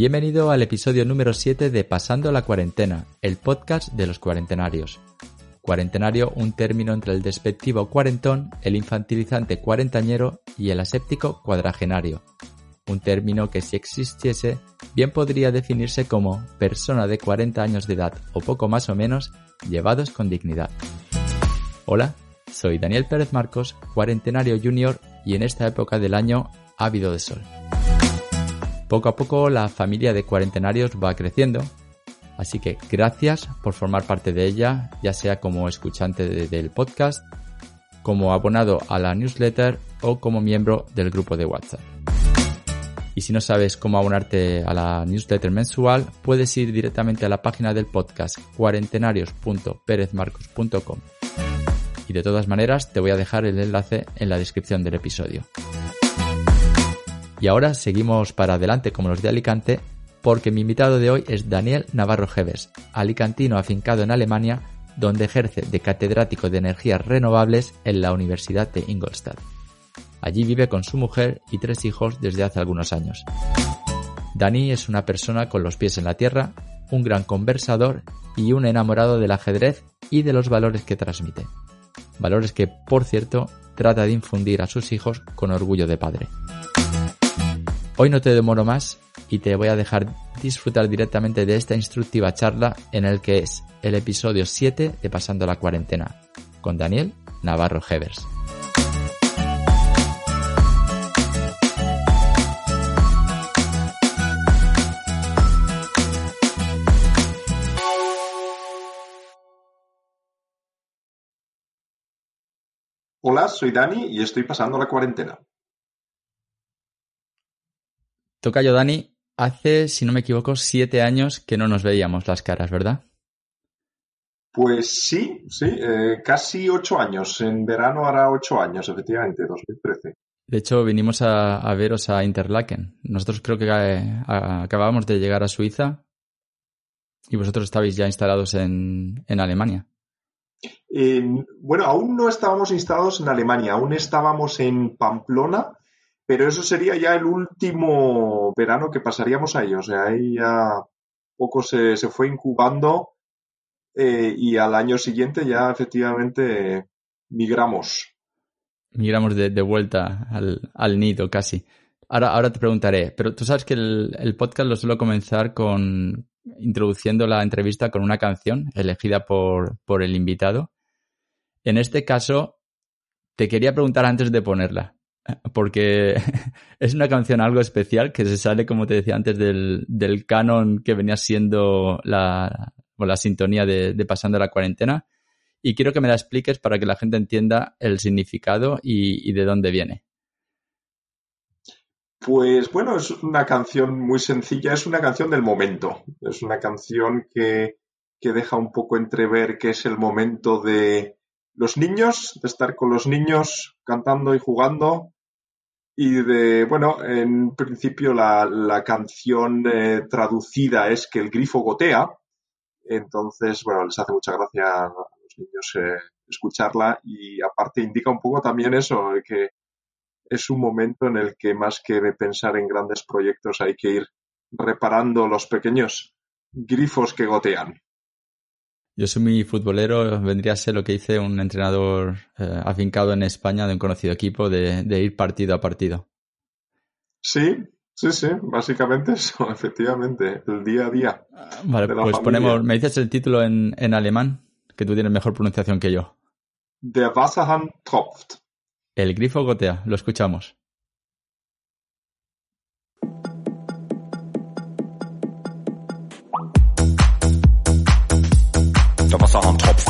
Bienvenido al episodio número 7 de Pasando la cuarentena, el podcast de los cuarentenarios. Cuarentenario, un término entre el despectivo cuarentón, el infantilizante cuarentañero y el aséptico cuadragenario. Un término que si existiese, bien podría definirse como persona de 40 años de edad o poco más o menos, llevados con dignidad. Hola, soy Daniel Pérez Marcos, cuarentenario junior y en esta época del año ávido de sol. Poco a poco la familia de cuarentenarios va creciendo, así que gracias por formar parte de ella, ya sea como escuchante del podcast, como abonado a la newsletter o como miembro del grupo de WhatsApp. Y si no sabes cómo abonarte a la newsletter mensual, puedes ir directamente a la página del podcast cuarentenarios.perezmarcos.com. Y de todas maneras te voy a dejar el enlace en la descripción del episodio. Y ahora seguimos para adelante como los de Alicante, porque mi invitado de hoy es Daniel Navarro Geves, alicantino afincado en Alemania, donde ejerce de catedrático de energías renovables en la Universidad de Ingolstadt. Allí vive con su mujer y tres hijos desde hace algunos años. Dani es una persona con los pies en la tierra, un gran conversador y un enamorado del ajedrez y de los valores que transmite. Valores que, por cierto, trata de infundir a sus hijos con orgullo de padre. Hoy no te demoro más y te voy a dejar disfrutar directamente de esta instructiva charla en el que es el episodio 7 de Pasando la Cuarentena, con Daniel Navarro Hevers. Hola, soy Dani y estoy pasando la cuarentena. Tocayo Dani, hace, si no me equivoco, siete años que no nos veíamos las caras, ¿verdad? Pues sí, sí, eh, casi ocho años. En verano hará ocho años, efectivamente, 2013. De hecho, vinimos a, veros a Interlaken. Nosotros creo que eh, acabábamos de llegar a Suiza y vosotros estabais ya instalados en, Alemania. bueno, aún no estábamos instalados en Alemania, aún estábamos en Pamplona, pero eso sería ya el último verano que pasaríamos ahí. O sea, ahí ya poco se, fue incubando eh, y al año siguiente ya efectivamente migramos. Migramos de, vuelta al, nido casi. Ahora, ahora te preguntaré, pero tú sabes que el, el, podcast lo suelo comenzar con introduciendo la entrevista con una canción elegida por, por el invitado. En este caso, te quería preguntar antes de ponerla, porque es una canción algo especial que se sale, como te decía antes, del, canon que venía siendo la, la sintonía de, Pasando la Cuarentena. Y quiero que me la expliques para que la gente entienda el significado y, de dónde viene. Pues bueno, es una canción muy sencilla, es una canción del momento. Es una canción que, que deja un poco entrever que es el momento de, los niños, de estar con los niños cantando y jugando. Y de, bueno, en principio la, canción eh, traducida es que el grifo gotea. Entonces, bueno, les hace mucha gracia a los niños eh, escucharla y aparte indica un poco también eso, que es un momento en el que más que pensar en grandes proyectos hay que ir reparando los pequeños grifos que gotean. Yo soy muy futbolero, vendría a ser lo que hice un entrenador eh, afincado en España de un conocido equipo de, ir partido a partido. Sí, sí, sí, básicamente eso, efectivamente, el día a día. Vale, pues ponemos, me dices el título en, en alemán, que tú tienes mejor pronunciación que yo. Der Wasserhahn tropft. El grifo gotea, lo escuchamos. Der Wasserhahn tropft.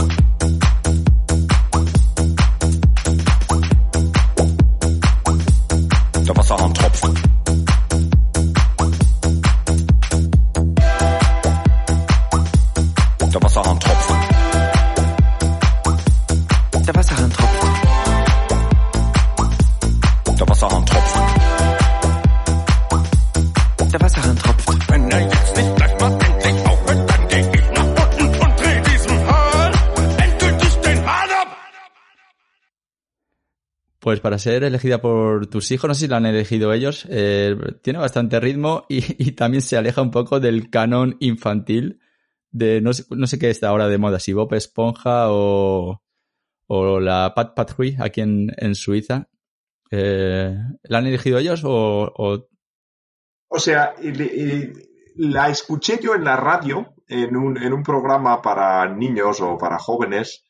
Der Wasserhahn tropft. Der Wasserhahn tropft. Der Wasserhahn tropft. Pues para ser elegida por tus hijos, no sé si la han elegido ellos, eh, tiene bastante ritmo y, también se aleja un poco del canon infantil de no sé, qué está ahora de moda, si Bob Esponja o, o la Pat Patrouille aquí en, en Suiza. Eh, ¿La han elegido ellos o...? O, sea, la escuché yo en la radio, en un, en un programa para niños o para jóvenes,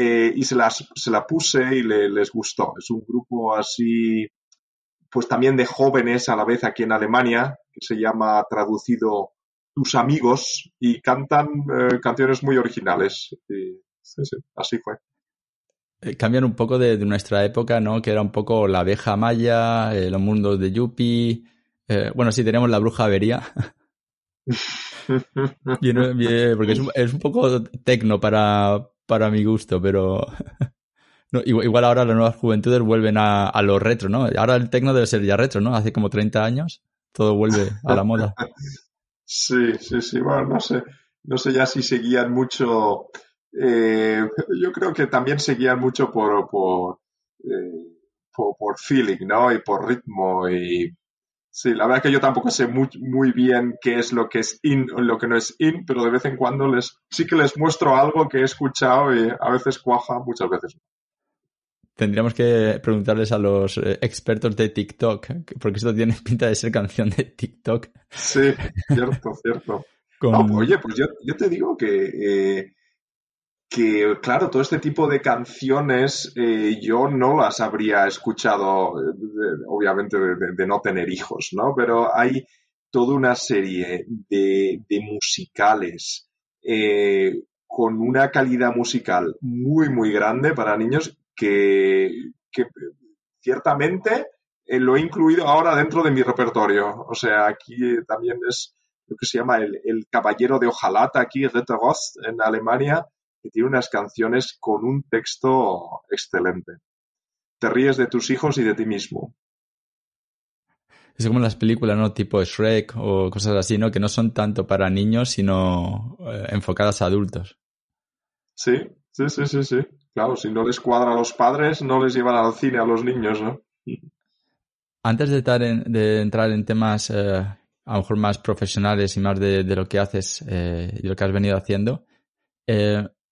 eh, y se, las, se la puse y les gustó. Es un grupo así, pues también de jóvenes a la vez aquí en Alemania, que se llama traducido Tus amigos, y cantan eh, canciones muy originales. sí, sí, así fue. Eh, cambian un poco de, nuestra época, ¿no? Que era un poco la abeja maya, los mundos de Yuppie. Bueno, sí, tenemos la bruja avería. porque es un, poco tecno para, para mi gusto, pero igual, ahora las nuevas juventudes vuelven a, a lo retro, ¿no? Ahora el tecno debe ser ya retro, ¿no? Hace como 30 años todo vuelve a la moda. Sí, sí, sí, bueno, no sé, no sé ya si seguían mucho eh, yo creo que también seguían mucho por, por, eh, por, feeling, ¿no? Y por ritmo y... Sí, la verdad que yo tampoco sé muy, muy bien qué es lo que es in o lo que no es in, pero de vez en cuando les, sí que les muestro algo que he escuchado y a veces cuaja, muchas veces no. Tendríamos que preguntarles a los eh, expertos de TikTok, porque esto tiene pinta de ser canción de TikTok. Sí, cierto, cierto. oye, pues yo, yo, te digo que que, claro, todo este tipo de canciones eh, yo no las habría escuchado, obviamente, de, no tener hijos, ¿no? Pero hay toda una serie de, musicales eh, con una calidad musical muy, muy grande para niños que, ciertamente eh, lo he incluido ahora dentro de mi repertorio. O sea, aquí también es lo que se llama el, el caballero de hojalata, aquí, Retterost, en Alemania, que tiene unas canciones con un texto excelente. Te ríes de tus hijos y de ti mismo. Es como las películas, ¿no? Tipo Shrek o cosas así, ¿no? Que no son tanto para niños, sino eh, enfocadas a adultos. Sí, sí, sí, sí, sí. Claro, si no les cuadra a los padres, no les llevan al cine a los niños, ¿no? Antes de, entrar en temas eh, a lo mejor más profesionales y más de, lo que haces eh, y lo que has venido haciendo,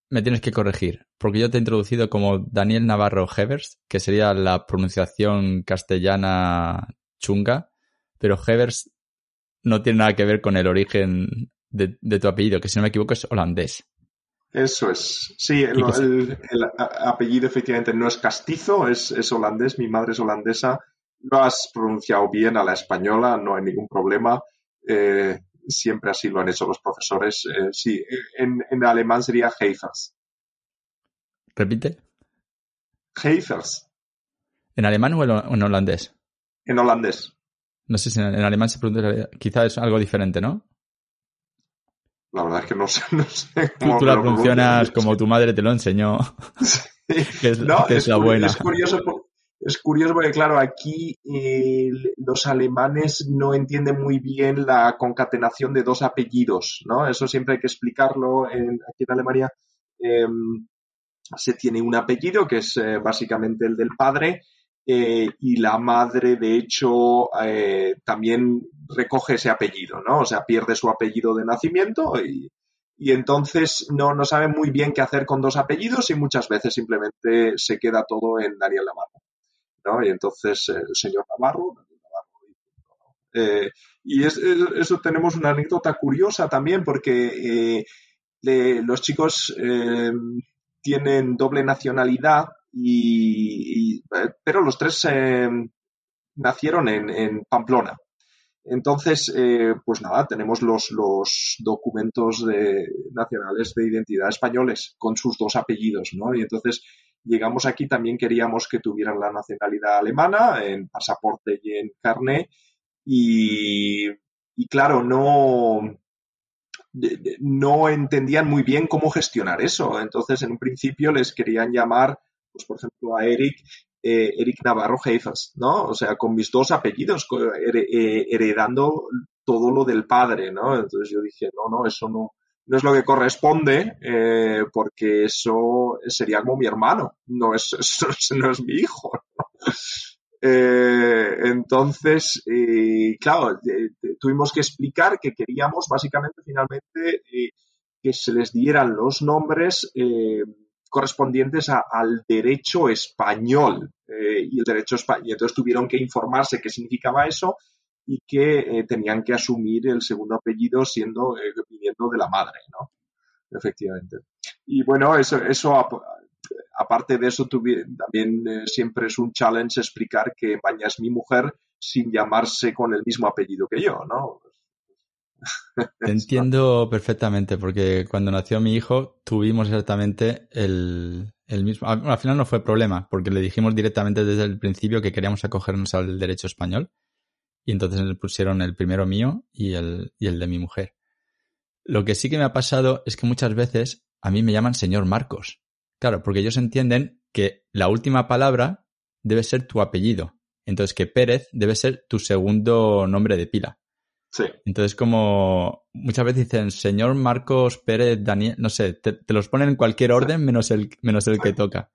me tienes que corregir, porque yo te he introducido como Daniel Navarro Hevers, que sería la pronunciación castellana chunga, pero Hevers no tiene nada que ver con el origen de, tu apellido, que si no me equivoco es holandés. Eso es. Sí, el, apellido efectivamente no es castizo, es, es, holandés. Mi madre es holandesa. Lo has pronunciado bien a la española, no hay ningún problema. Eh, siempre así lo han hecho los profesores. Eh, sí, en, alemán sería Heifers. ¿Repite? Heifers. ¿En alemán o en, holandés? En holandés. No sé si en, alemán se pronuncia, quizás es algo diferente, ¿no? La verdad es que no sé. No sé tú, la pronuncias como tu madre te lo enseñó. que es, no, es, la buena. Es curioso, es curioso porque, claro, aquí eh, los alemanes no entienden muy bien la concatenación de dos apellidos, ¿no? Eso siempre hay que explicarlo. En, aquí en Alemania em, se tiene un apellido que es eh, básicamente el del padre eh, y la madre, de hecho, también recoge ese apellido, ¿no? O sea, pierde su apellido de nacimiento y, entonces no, no sabe muy bien qué hacer con dos apellidos y muchas veces simplemente se queda todo en Daniel Navarro. Y entonces eh, el señor Navarro, eh, y eso tenemos una anécdota curiosa también porque eh, los chicos tienen doble nacionalidad y, pero los tres nacieron en, Pamplona. Entonces, pues nada, tenemos los, los documentos nacionales de identidad españoles con sus dos apellidos, ¿no? Y entonces llegamos aquí también queríamos que tuvieran la nacionalidad alemana en pasaporte y en carné y, claro, no, no entendían muy bien cómo gestionar eso. Entonces, en un principio les querían llamar, pues por ejemplo, a Eric, eh, Eric Navarro Heifers, ¿no? O sea, con mis dos apellidos, eh, heredando todo lo del padre, ¿no? Entonces yo dije, no, no, eso no, no es lo que corresponde, eh, porque eso sería como mi hermano, no es, no es mi hijo. Eh, entonces, eh, claro, tuvimos que explicar que queríamos básicamente finalmente que se les dieran los nombres correspondientes al derecho español y el derecho español. Entonces tuvieron que informarse qué significaba eso y que tenían que asumir el segundo apellido siendo viniendo de la madre, ¿no? Efectivamente. Y bueno, eso, eso aparte de eso, también eh, siempre es un challenge explicar que Baña es mi mujer sin llamarse con el mismo apellido que yo, ¿no? Entiendo perfectamente, porque cuando nació mi hijo tuvimos exactamente el, mismo. Al final no fue problema, porque le dijimos directamente desde el principio que queríamos acogernos al derecho español. Y entonces le pusieron el primero mío y el, y el de mi mujer. Lo que sí que me ha pasado es que muchas veces a mí me llaman señor Marcos. Claro, porque ellos entienden que la última palabra debe ser tu apellido. Entonces que Pérez debe ser tu segundo nombre de pila. Sí. Entonces como muchas veces dicen señor Marcos Pérez Daniel, no sé, te, los ponen en cualquier orden menos el, menos el que toca.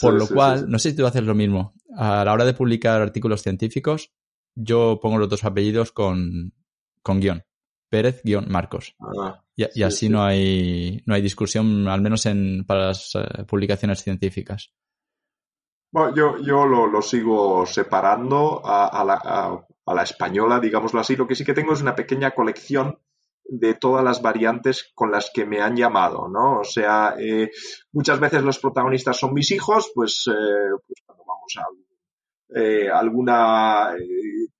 Por lo cual, no sé si tú haces lo mismo. A la hora de publicar artículos científicos, yo pongo los dos apellidos con, con guion. Pérez-Marcos. Ah, y, así no hay no hay discusión, al menos en, para las eh, publicaciones científicas. Bueno, yo, yo lo, sigo separando a, la, española, digámoslo así. Lo que sí que tengo es una pequeña colección de todas las variantes con las que me han llamado, ¿no? O sea, eh, muchas veces los protagonistas son mis hijos, pues, eh, pues cuando vamos a alguna,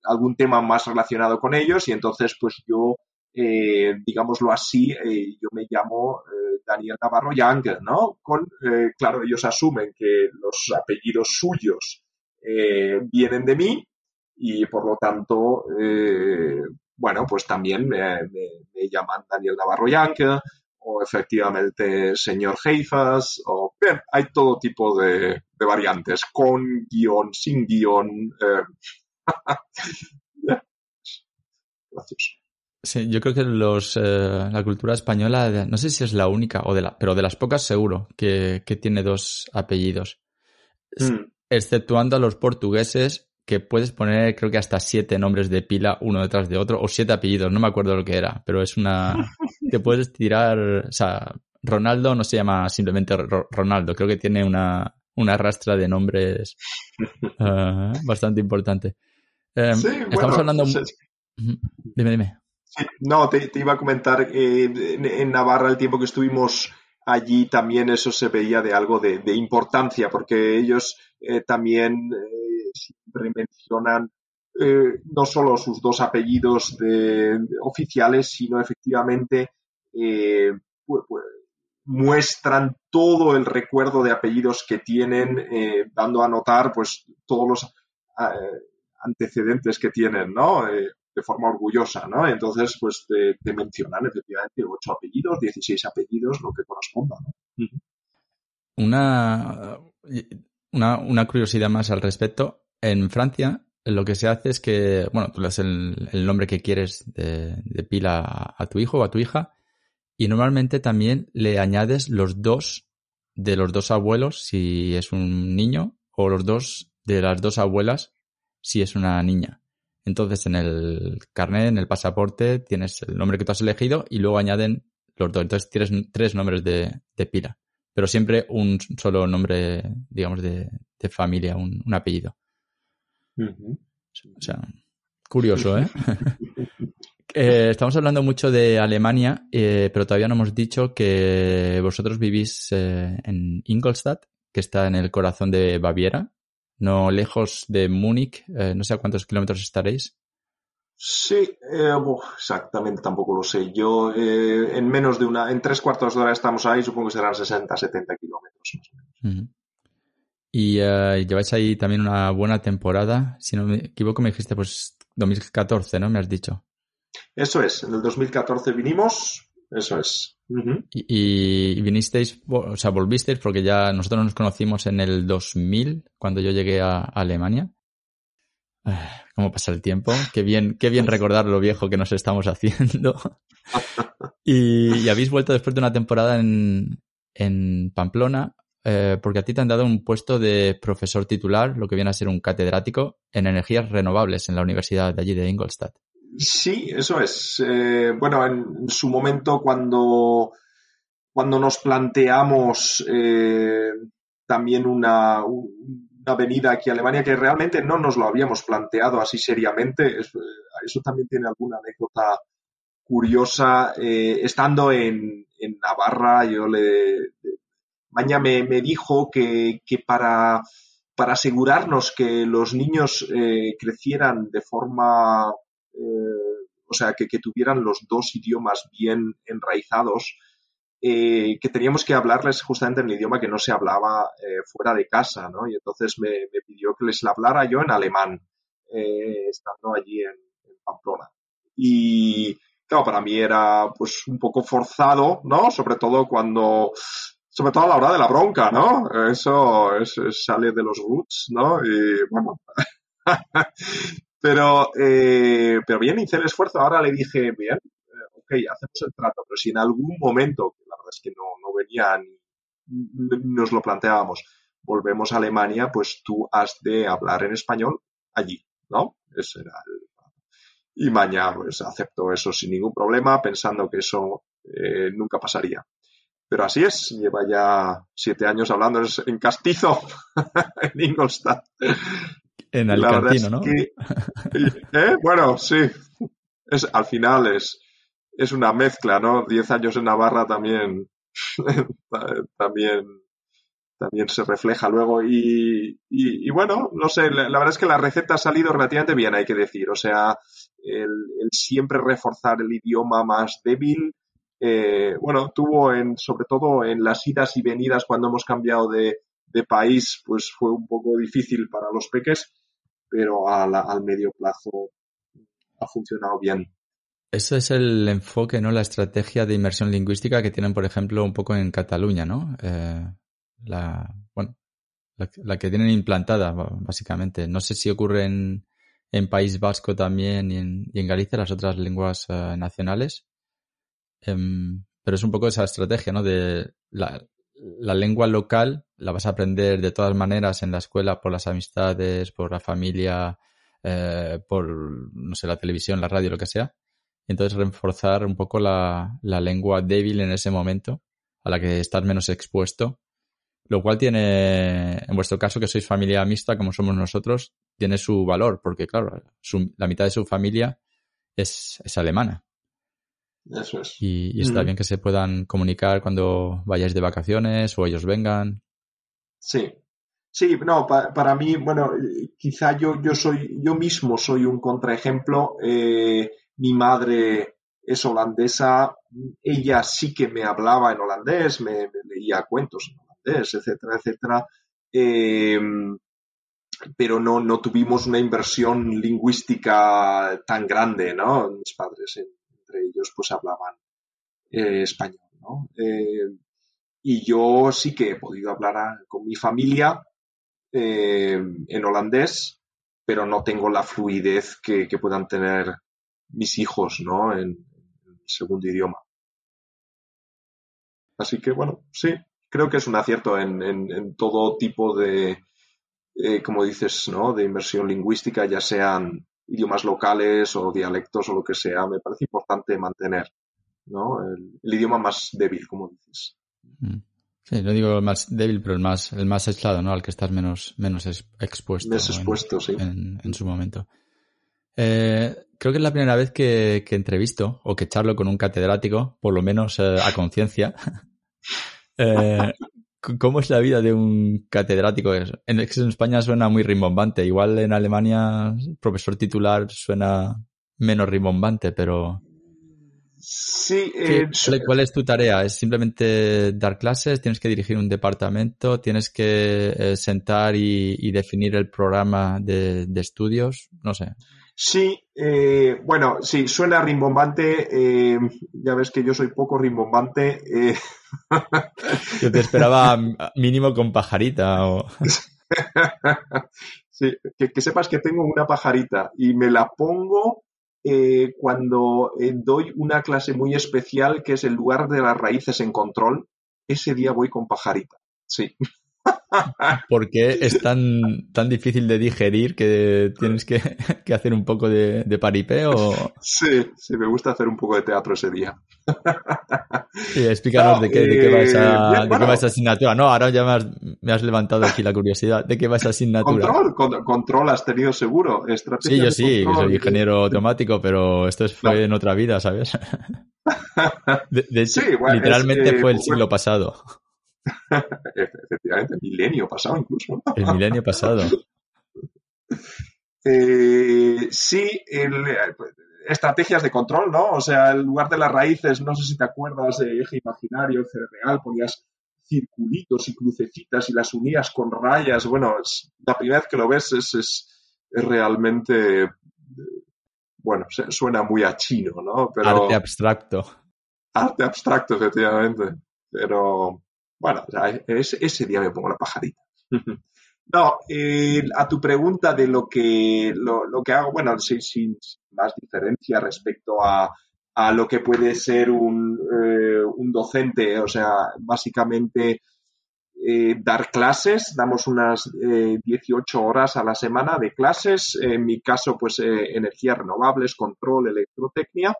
algún tema más relacionado con ellos y entonces pues yo eh, digámoslo así, eh, yo me llamo eh, Daniel Navarro Younger, ¿no? Con, claro, ellos asumen que los apellidos suyos vienen de mí y por lo tanto, bueno, pues también me, llaman Daniel Navarro Younger o efectivamente señor Heifas, o bien, hay todo tipo de, de variantes, con guion, sin guion. Gracias. Sí, yo creo que los, eh, la cultura española, no sé si es la única, o de la, pero de las pocas seguro, que, que tiene dos apellidos. Mm. Exceptuando a los portugueses, que puedes poner creo que hasta siete nombres de pila uno detrás de otro, o siete apellidos, no me acuerdo lo que era, pero es una... te puedes tirar, o sea, Ronaldo no se llama simplemente Ronaldo, creo que tiene una, una rastra de nombres eh, bastante importante. Em, estamos hablando... Pues dime, dime no, te, iba a comentar, eh, en, Navarra el tiempo que estuvimos allí también eso se veía de algo de, importancia, porque ellos eh, también eh, siempre mencionan no solo sus dos apellidos de, oficiales, sino efectivamente muestran todo el recuerdo de apellidos que tienen, dando a notar pues todos los antecedentes que tienen, ¿no? de forma orgullosa, ¿no? Entonces, pues te, mencionan efectivamente ocho apellidos, 16 apellidos, lo que corresponda, ¿no? Una, una, curiosidad más al respecto. En Francia, lo que se hace es que, bueno, tú le das el, nombre que quieres de, pila a, tu hijo o a tu hija y normalmente también le añades los dos de los dos abuelos si es un niño o los dos de las dos abuelas si es una niña. Entonces en el carnet, en el pasaporte, tienes el nombre que tú has elegido y luego añaden los dos. Entonces tienes tres nombres de, pila, pero siempre un solo nombre, digamos, de, familia, un, apellido. O sea, curioso, ¿eh? ¿eh? estamos hablando mucho de Alemania, eh, pero todavía no hemos dicho que vosotros vivís eh, en Ingolstadt, que está en el corazón de Baviera, no lejos de Múnich, eh, no sé a cuántos kilómetros estaréis. Sí, eh, exactamente tampoco lo sé. Yo eh, en menos de una, en tres cuartos de hora estamos ahí, supongo que serán 60, 70 kilómetros más o menos. Y lleváis ahí también una buena temporada. Si no me equivoco, me dijiste pues 2014, ¿no? Me has dicho. Eso es, en el 2014 vinimos, eso es y, vinisteis, o sea, volvisteis porque ya nosotros nos conocimos en el 2000 cuando yo llegué a, Alemania. Ah, ¿Cómo pasa el tiempo? Qué bien, qué bien recordar lo viejo que nos estamos haciendo. y, habéis vuelto después de una temporada en, en Pamplona. Eh, porque a ti te han dado un puesto de profesor titular, lo que viene a ser un catedrático en energías renovables en la Universidad de allí de Ingolstadt. Sí, eso es. Eh, bueno, en su momento cuando, cuando nos planteamos eh, también una, una, venida aquí a Alemania, que realmente no nos lo habíamos planteado así seriamente, eso también tiene alguna anécdota curiosa. estando en, en Navarra, yo le, Maña me, dijo que, para, asegurarnos que los niños eh, crecieran de forma, eh, o sea, que, tuvieran los dos idiomas bien enraizados, eh, que teníamos que hablarles justamente en el idioma que no se hablaba fuera de casa, ¿no? Y entonces me, pidió que les hablara yo en alemán, estando allí en, en Pamplona. Y, claro, para mí era pues un poco forzado, ¿no? Sobre todo cuando sobre todo a la hora de la bronca, ¿no? Eso sale de los roots, ¿no? Y bueno. pero, eh, pero bien, hice el esfuerzo. Ahora le dije, bien, eh, ok, hacemos el trato, pero si en algún momento, la verdad es que no, no venía ni nos lo planteábamos, volvemos a Alemania, pues tú has de hablar en español allí, ¿no? Ese era el... Y mañana pues acepto eso sin ningún problema, pensando que eso eh, nunca pasaría. Pero así es, lleva ya siete años hablando en castizo en Ingolstadt. En Alicantino, ¿no? ¿eh? Bueno, sí. Es, al final es, es una mezcla, ¿no? Diez años en Navarra también, también, también se refleja luego. Y, y, bueno, no sé, la, verdad es que la receta ha salido relativamente bien, hay que decir. O sea, el siempre reforzar el idioma más débil, eh, bueno, tuvo en, sobre todo en las idas y venidas cuando hemos cambiado de, país, pues fue un poco difícil para los peques, pero al medio plazo ha funcionado bien. Eso es el enfoque, ¿no? La estrategia de inmersión lingüística que tienen, por ejemplo, un poco en Cataluña, ¿no? Eh, la, bueno, la, que tienen implantada, básicamente. No sé si ocurre en, en País Vasco también y en, y en Galicia, las otras lenguas eh, nacionales. Em, pero es un poco esa estrategia, ¿no? De la, lengua local la vas a aprender de todas maneras en la escuela por las amistades, por la familia, eh, por, no sé, la televisión, la radio, lo que sea. Entonces reforzar un poco la, lengua débil en ese momento, a la que estás menos expuesto. Lo cual tiene, en vuestro caso, que sois familia mixta, como somos nosotros, tiene su valor, porque claro, la mitad de su familia es alemana. Eso es. Y, está bien que se puedan comunicar cuando vayáis de vacaciones o ellos vengan. Sí. Sí, no, para mí, bueno, quizá yo, yo soy, yo mismo soy un contraejemplo. Eh, mi madre es holandesa, ella sí que me hablaba en holandés, me, leía cuentos en holandés, etcétera, etcétera. Em, pero no, no tuvimos una inversión lingüística tan grande, ¿no? Mis padres en, entre ellos pues hablaban eh, español, ¿no? Eh, y yo sí que he podido hablar con mi familia eh, en holandés, pero no tengo la fluidez que, puedan tener mis hijos, ¿no? En, en, segundo idioma. Así que bueno, sí, creo que es un acierto en, en todo tipo de, como dices, ¿no? De inversión lingüística, ya sean idiomas locales o dialectos o lo que sea, me parece importante mantener ¿no? el, idioma más débil, como dices. Mm. Sí, no digo el más débil, pero el más, el más aislado, ¿no? Al que estás menos, menos expuesto. Menos expuesto, en, sí. En, su momento. Eh, creo que es la primera vez que, que, entrevisto o que charlo con un catedrático, por lo menos eh, a conciencia. eh, ¿Cómo es la vida de un catedrático? En, en España suena muy rimbombante. Igual en Alemania, profesor titular suena menos rimbombante, pero. Sí. Eh, ¿Cuál es tu tarea? ¿Es simplemente dar clases? ¿Tienes que dirigir un departamento? ¿Tienes que eh, sentar y, definir el programa de, de estudios? No sé. Sí, eh, bueno, sí, suena rimbombante. Eh, ya ves que yo soy poco rimbombante. Eh. Yo te esperaba mínimo con pajarita. O... sí, que, sepas que tengo una pajarita y me la pongo cuando doy una clase muy especial que es el lugar de las raíces en control. Ese día voy con pajarita. sí. ¿Por qué es tan, tan difícil de digerir que tienes que, hacer un poco de, de paripé? Sí, sí, me gusta hacer un poco de teatro ese día. Sí, explícanos de, qué, de, qué, va esa, eh, de qué va esa asignatura. No, ahora ya me has, levantado aquí la curiosidad. ¿De qué va esa asignatura? Control, control has tenido seguro. sí, yo sí, soy ingeniero automático, pero esto fue en otra vida, ¿sabes? De, hecho, literalmente fue el siglo pasado. Efectivamente, el milenio pasado incluso. El milenio pasado. Eh, sí, estrategias de control, ¿no? O sea, en lugar de las raíces, no sé si te acuerdas de eje imaginario, real, ponías circulitos y crucecitas y las unías con rayas. Bueno, la primera vez que lo ves es, es, realmente, bueno, suena muy a chino, ¿no? Pero, arte abstracto. Arte abstracto, efectivamente. Pero, bueno, ese, día me pongo la pajarita. no, a tu pregunta de lo que, lo, que hago, bueno, sin, más diferencia respecto a, lo que puede ser un, eh, un docente, o sea, básicamente eh, dar clases, damos unas 18 eh, horas a la semana de clases, en mi caso, pues energías renovables, control, electrotecnia,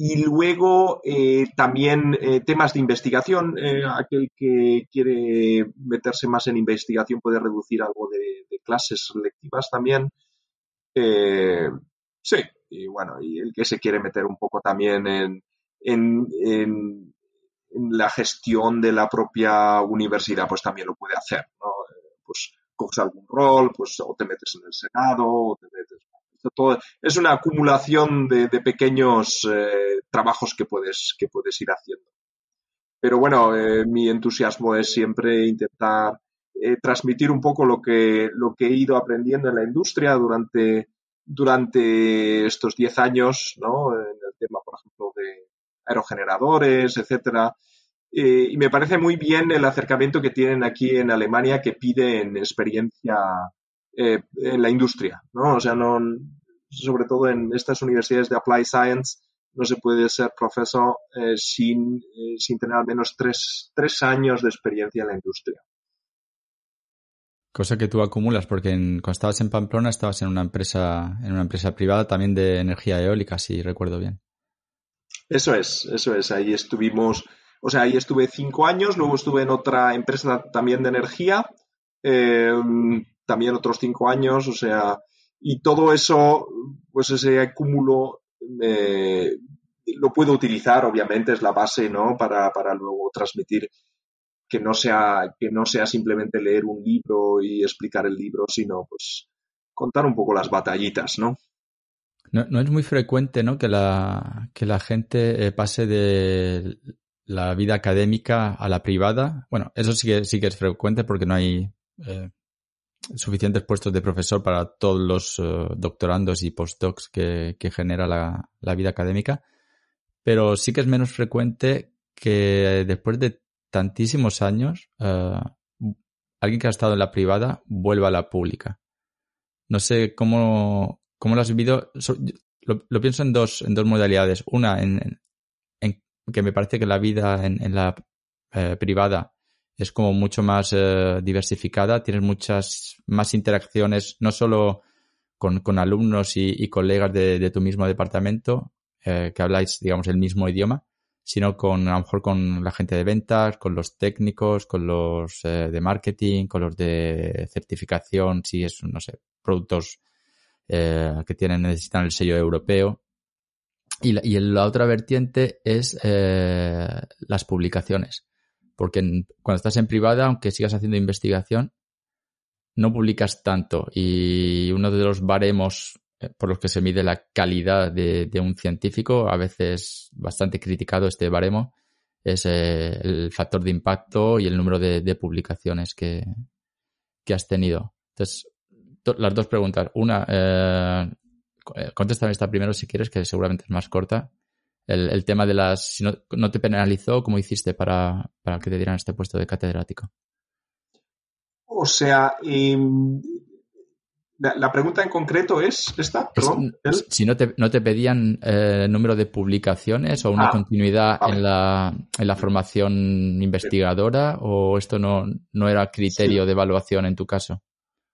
y luego eh, también eh, temas de investigación. Eh, aquel que quiere meterse más en investigación puede reducir algo de, clases lectivas también. sí, y bueno, y el que se quiere meter un poco también en, en, en, la gestión de la propia universidad, pues también lo puede hacer. ¿no? Pues coges algún rol, pues o te metes en el Senado, o te metes es una acumulación de, pequeños eh, trabajos que puedes, que puedes ir haciendo. Pero bueno, eh, mi entusiasmo es siempre intentar eh, transmitir un poco lo que, lo que he ido aprendiendo en la industria durante, durante estos 10 años, ¿no? En el tema, por ejemplo, de aerogeneradores, etcétera. y me parece muy bien el acercamiento que tienen aquí en Alemania que piden experiencia eh, en la industria, ¿no? O sea, no, sobre todo en estas universidades de Applied Science, no se puede ser profesor eh, sin, eh, sin tener al menos tres, tres, años de experiencia en la industria. Cosa que tú acumulas, porque cuando estabas en Pamplona estabas en una empresa, en una empresa privada también de energía eólica, si recuerdo bien. Eso es, eso es. Ahí estuvimos, o sea, ahí estuve cinco años, luego estuve en otra empresa también de energía también otros cinco años, o sea, y todo eso, pues ese acúmulo lo puedo utilizar, obviamente es la base, ¿no? Para, para luego transmitir que no sea que no sea simplemente leer un libro y explicar el libro, sino pues contar un poco las batallitas, ¿no? No, es muy frecuente, ¿no? Que la, que la gente eh, pase de la vida académica a la privada. Bueno, eso sí que, sí que es frecuente porque no hay eh, suficientes puestos de profesor para todos los eh, doctorandos y postdocs que, genera la, vida académica, pero sí que es menos frecuente que después de tantísimos años uh, alguien que ha estado en la privada vuelva a la pública. No sé cómo, cómo lo has vivido. Lo, pienso en dos, modalidades. Una, en, que me parece que la vida en, en la eh, privada es como mucho más eh, diversificada, tienes muchas más interacciones, no solo con, con alumnos y, colegas de, de, tu mismo departamento, eh, que habláis, digamos, el mismo idioma, sino con, a lo mejor con la gente de ventas, con los técnicos, con los eh, de marketing, con los de certificación, si es, no sé, productos que tienen, necesitan el sello europeo. Y la, y la otra vertiente es las publicaciones porque cuando estás en privada, aunque sigas haciendo investigación, no publicas tanto y uno de los baremos eh, por los que se mide la calidad de, un científico, a veces bastante criticado este baremo, es eh, el factor de impacto y el número de, publicaciones que, has tenido. Entonces, las dos preguntas. Una, eh, eh contéstame esta primero si quieres, que seguramente es más corta el, tema de las... Si no, no, te penalizó, ¿cómo hiciste para, para que te dieran este puesto de catedrático? O sea, em, La, pregunta en concreto es esta, Si no te, no te pedían eh, número de publicaciones o una ah, continuidad en, la, en la formación investigadora o esto no, no era criterio de evaluación en tu caso.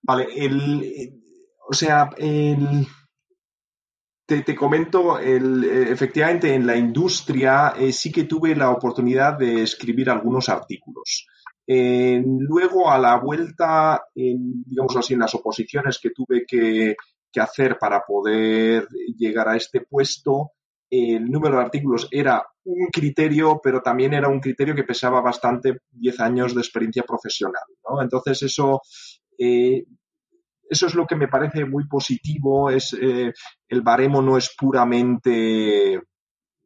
Vale, el, o sea, el, te, comento, el, efectivamente en la industria eh, sí que tuve la oportunidad de escribir algunos artículos luego, a la vuelta, digamos así, en las oposiciones que tuve que, hacer para poder llegar a este puesto, el número de artículos era un criterio, pero también era un criterio que pesaba bastante 10 años de experiencia profesional. Entonces, eso, eh, eso es lo que me parece muy positivo. Es, eh, el baremo no es puramente.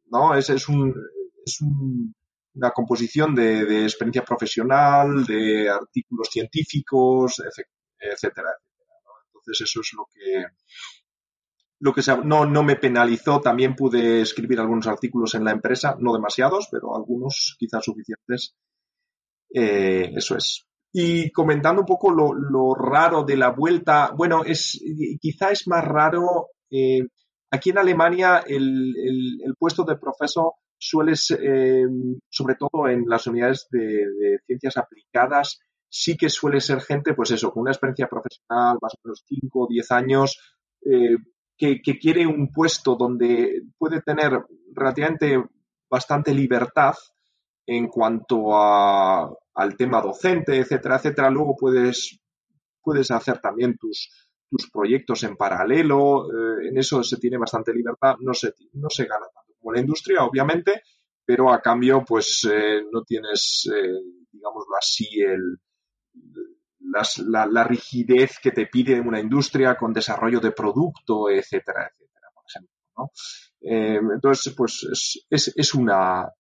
¿no? Es, es un, es un una composición de, experiencia profesional, de artículos científicos, etcétera, Entonces eso es lo que lo que no, no me penalizó. También pude escribir algunos artículos en la empresa, no demasiados, pero algunos quizás suficientes. Eh, eso es. Y comentando un poco lo, raro de la vuelta, bueno, es quizá es más raro. Eh, aquí en Alemania el, el puesto de profesor suele eh, sobre todo en las unidades de, ciencias aplicadas, sí que suele ser gente, pues eso, con una experiencia profesional, más o menos 5 o 10 años, eh, que, quiere un puesto donde puede tener relativamente bastante libertad en cuanto al tema docente, etcétera, etcétera. Luego puedes, puedes hacer también tus, tus proyectos en paralelo, eh, en eso se tiene bastante libertad, no se, no se gana tanto como la industria, obviamente, pero a cambio, pues eh, no tienes, eh, digámoslo así, el, la, rigidez que te pide una industria con desarrollo de producto, etcétera, etcétera, por ejemplo. Entonces, pues es, es, una,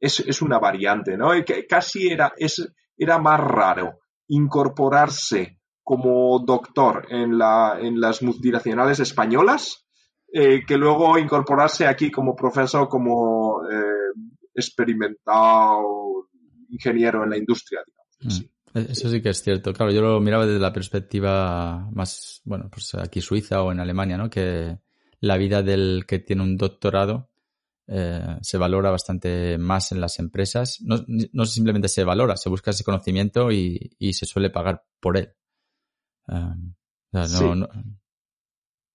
es, es, una variante, ¿no? Que casi era, es, era más raro incorporarse como doctor en, la, en las multinacionales españolas eh, que luego incorporarse aquí como profesor, como eh, experimentado ingeniero en la industria, digamos. Mm. E-, eso sí que es cierto. Claro, yo lo miraba desde la perspectiva más, bueno, pues aquí Suiza o en Alemania, ¿no? Que la vida del que tiene un doctorado eh, se valora bastante más en las empresas. No, no, simplemente se valora, se busca ese conocimiento y, y se suele pagar por él. no,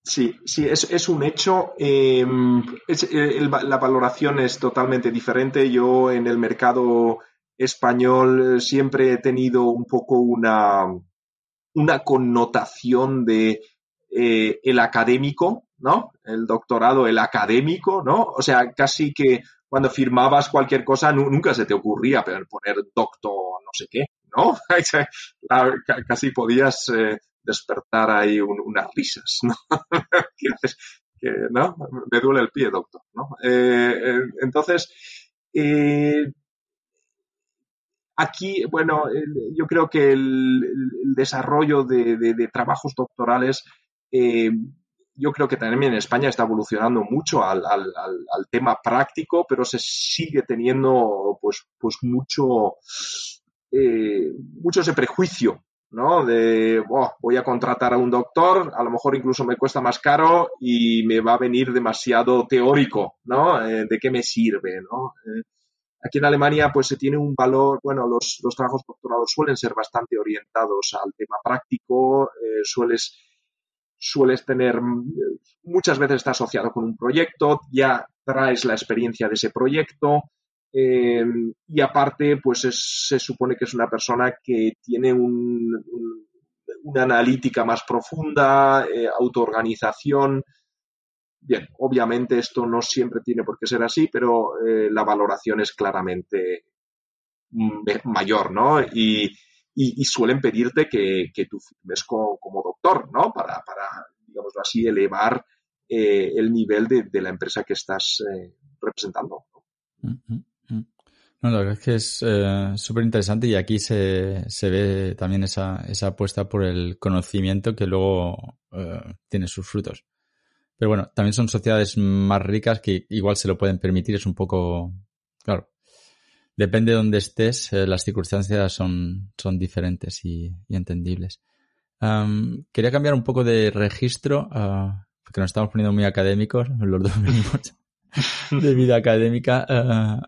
Sí, sí, es, es un hecho. Em, eh, la valoración es totalmente diferente. Yo en el mercado español siempre he tenido un poco una, una connotación de eh, el académico, ¿no? El doctorado, el académico, ¿no? O sea, casi que cuando firmabas cualquier cosa nunca se te ocurría poner doctor no sé qué, ¿no? casi podías eh, despertar ahí unas risas, ¿no? ¿no? Me duele el pie, doctor, ¿no? Eh, entonces, eh, aquí, bueno, yo creo que el, desarrollo de, trabajos doctorales, yo creo que también en España está evolucionando mucho al, tema práctico, pero se sigue teniendo, pues, pues mucho, mucho ese prejuicio ¿no? De, voy a contratar a un doctor, a lo mejor incluso me cuesta más caro y me va a venir demasiado teórico, ¿no? Eh, ¿De qué me sirve, ¿no? Eh, aquí en Alemania, pues se tiene un valor, bueno, los, trabajos doctorados suelen ser bastante orientados al tema práctico, eh, sueles, sueles tener, muchas veces está asociado con un proyecto, ya traes la experiencia de ese proyecto, eh, y aparte, pues se supone que es una persona que tiene una analítica más profunda, eh, autoorganización. Bien, obviamente esto no siempre tiene por qué ser así, pero eh, la valoración es claramente mayor, ¿no? Y, suelen pedirte que, tú firmes como, doctor, ¿no? Para, para digamos así, elevar el nivel de, la empresa que estás representando. No, la verdad es que es súper interesante y aquí se, se, ve también esa, esa apuesta por el conocimiento que luego eh, tiene sus frutos. Pero bueno, también son sociedades más ricas que igual se lo pueden permitir, es un poco, claro, depende de dónde estés, eh, las circunstancias son, son diferentes y, entendibles. quería cambiar un poco de registro, ah, porque nos estamos poniendo muy académicos, los dos venimos de vida académica. Ah,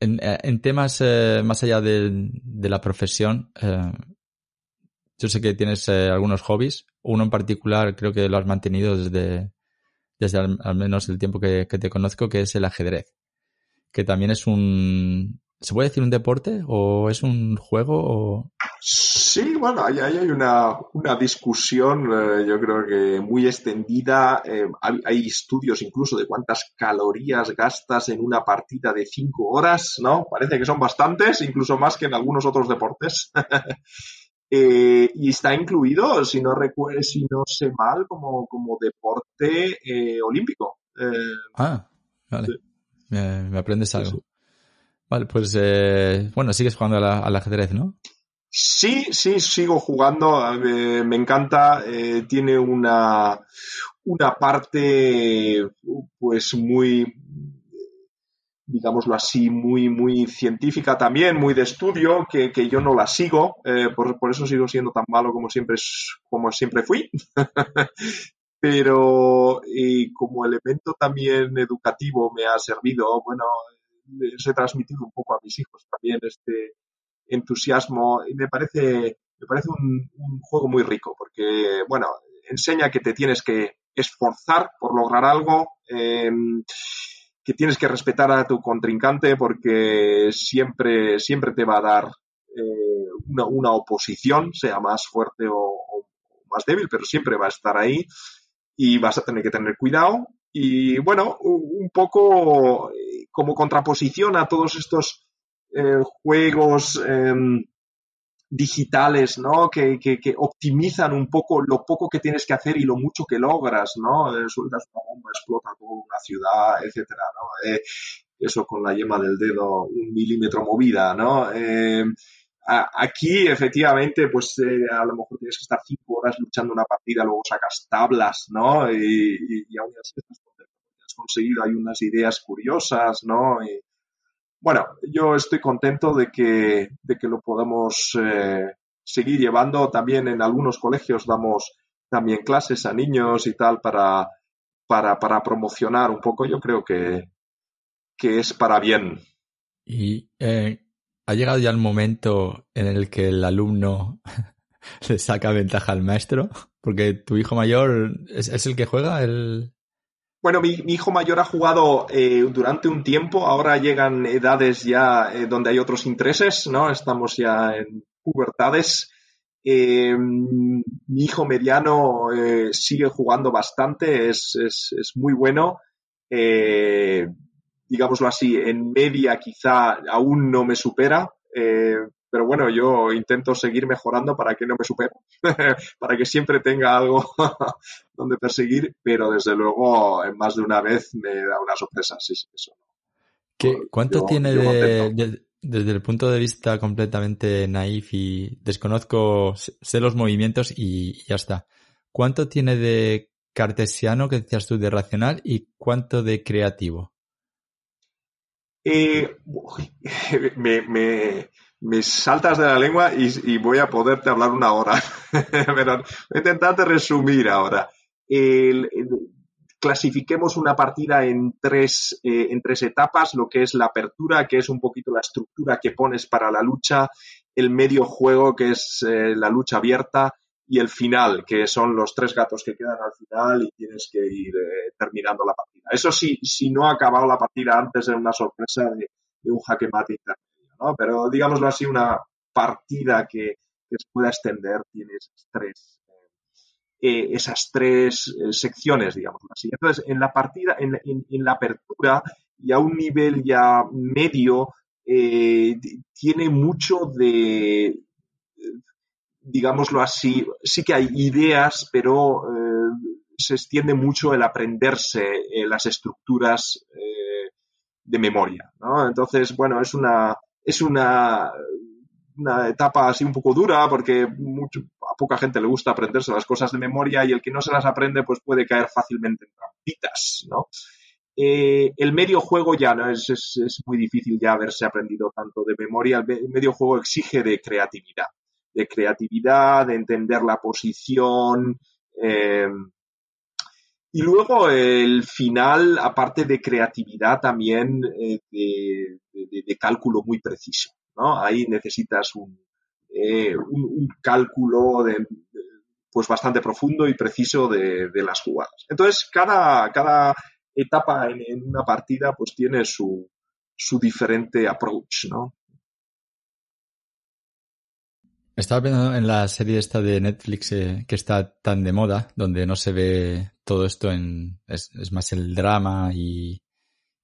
en, temas eh, más allá de, la profesión, eh, yo sé que tienes eh, algunos hobbies. Uno en particular creo que lo has mantenido desde, desde al, menos el tiempo que, te conozco, que es el ajedrez. Que también es un... ¿Se puede decir un deporte? ¿O es un juego? O... Sí, bueno, ahí, hay una, discusión, eh, yo creo que muy extendida. Eh, hay, estudios incluso de cuántas calorías gastas en una partida de cinco horas, ¿no? Parece que son bastantes, incluso más que en algunos otros deportes. Eh, y está incluido, si no si no sé mal, como, como deporte olímpico. ah, vale. Me, aprendes algo. Vale, pues bueno, sigues jugando al ajedrez, ¿no? Sí, sí, sigo jugando, me encanta, eh, tiene una, una parte pues muy, digámoslo así, muy, muy científica también, muy de estudio, que, yo no la sigo, eh, por, eso sigo siendo tan malo como siempre, como siempre fui. Pero como elemento también educativo me ha servido, bueno, les he transmitido un poco a mis hijos también este, entusiasmo y me parece, me parece un, juego muy rico porque, bueno, enseña que te tienes que esforzar por lograr algo, em, que tienes que respetar a tu contrincante porque siempre, siempre te va a dar eh, una, oposición, sea más fuerte o, más débil, pero siempre va a estar ahí y vas a tener que tener cuidado. Y bueno, un poco eh, como contraposición a todos estos eh, juegos em, digitales, ¿no? Que, optimizan un poco lo poco que tienes que hacer y lo mucho que logras, ¿no? Eh, sueltas una bomba, explota toda una ciudad, etcétera, ¿no? Eh, eso con la yema del dedo, un milímetro movida, ¿no? Aquí, efectivamente, pues a lo mejor tienes que estar cinco horas luchando una partida, luego sacas tablas, ¿no? Y, y, aún así has conseguido, hay unas ideas curiosas, ¿no? bueno, yo estoy contento de que, de que lo podamos eh, seguir llevando. También en algunos colegios damos también clases a niños y tal para, para, para promocionar un poco. Yo creo que, que es para bien. Y eh, ha llegado ya el momento en el que el alumno le saca ventaja al maestro, porque tu hijo mayor es, es el que juega el, bueno, mi, hijo mayor ha jugado eh, durante un tiempo, ahora llegan edades ya eh, donde hay otros intereses, ¿no? Estamos ya en pubertades. Eh, mi hijo mediano sigue jugando bastante, es, es muy bueno. Digámoslo así, en media quizá aún no me supera, pero bueno, yo intento seguir mejorando para que no me supere, para que siempre tenga algo donde perseguir, pero desde luego en más de una vez me da una sorpresa, sí, sí, eso. ¿Cuánto tiene de, desde el punto de vista completamente naif y desconozco, sé los movimientos y ya está? ¿Cuánto tiene de cartesiano, que decías tú, de racional, y cuánto de creativo? Eh, me, me saltas de la lengua y, voy a poderte hablar una hora. Pero voy a intentar resumir ahora. clasifiquemos una partida en tres, eh, en tres etapas, lo que es la apertura, que es un poquito la estructura que pones para la lucha, el medio juego, que es eh, la lucha abierta, y el final, que son los tres gatos que quedan al final y tienes que ir eh, terminando la partida. Eso sí, si no ha acabado la partida antes, es una sorpresa de, un jaque mate pero digámoslo así, una partida que, se pueda extender tiene esas tres, eh, esas tres eh, secciones, digamos así. Entonces, en la partida, en, la apertura y a un nivel ya medio, eh, tiene mucho de, digámoslo así, sí que hay ideas, pero se extiende mucho el aprenderse las estructuras de memoria, Entonces, bueno, es una, es una, una etapa así un poco dura porque mucho, a poca gente le gusta aprenderse las cosas de memoria y el que no se las aprende pues puede caer fácilmente en trampitas, ¿no? Eh, el medio juego ya no es, es, muy difícil ya haberse aprendido tanto de memoria. El medio juego exige de creatividad. Creatividad, de entender la posición. Eh, y luego el final, aparte de creatividad, también eh, de, cálculo muy preciso. ¿no? Ahí necesitas un, un, cálculo de, pues bastante profundo y preciso de, las jugadas. Entonces, cada, cada etapa en, una partida pues tiene su, su diferente approach, ¿no? Estaba viendo en la serie esta de Netflix eh, que está tan de moda, donde no se ve todo esto en... es, más el drama y,